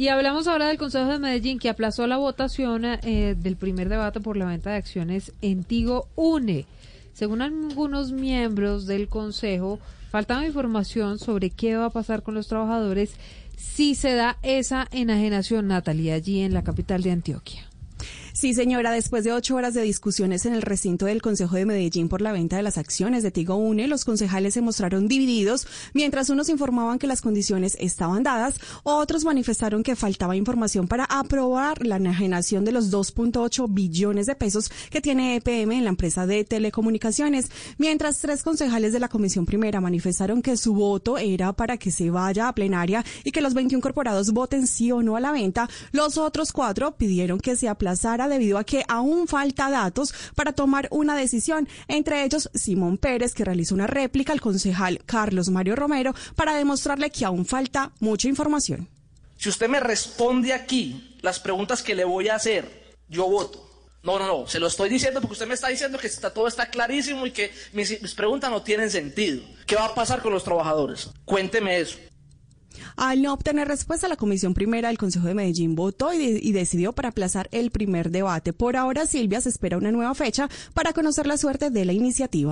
Y hablamos ahora del Consejo de Medellín que aplazó la votación eh, del primer debate por la venta de acciones en Tigo UNE. Según algunos miembros del Consejo, faltaba información sobre qué va a pasar con los trabajadores si se da esa enajenación, Natalia, allí en la capital de Antioquia. Sí, señora, después de ocho horas de discusiones en el recinto del Consejo de Medellín por la venta de las acciones de Tigo Une, los concejales se mostraron divididos, mientras unos informaban que las condiciones estaban dadas, otros manifestaron que faltaba información para aprobar la enajenación de los 2.8 billones de pesos que tiene EPM en la empresa de telecomunicaciones, mientras tres concejales de la Comisión Primera manifestaron que su voto era para que se vaya a plenaria y que los 21 corporados voten sí o no a la venta, los otros cuatro pidieron que se aplazara debido a que aún falta datos para tomar una decisión, entre ellos Simón Pérez, que realizó una réplica al concejal Carlos Mario Romero para demostrarle que aún falta mucha información. Si usted me responde aquí las preguntas que le voy a hacer, yo voto. No, no, no, se lo estoy diciendo porque usted me está diciendo que está, todo está clarísimo y que mis, mis preguntas no tienen sentido. ¿Qué va a pasar con los trabajadores? Cuénteme eso. Al no obtener respuesta, la Comisión Primera del Consejo de Medellín votó y, decidió para aplazar el primer debate. Por ahora, Silvia se espera una nueva fecha para conocer la suerte de la iniciativa.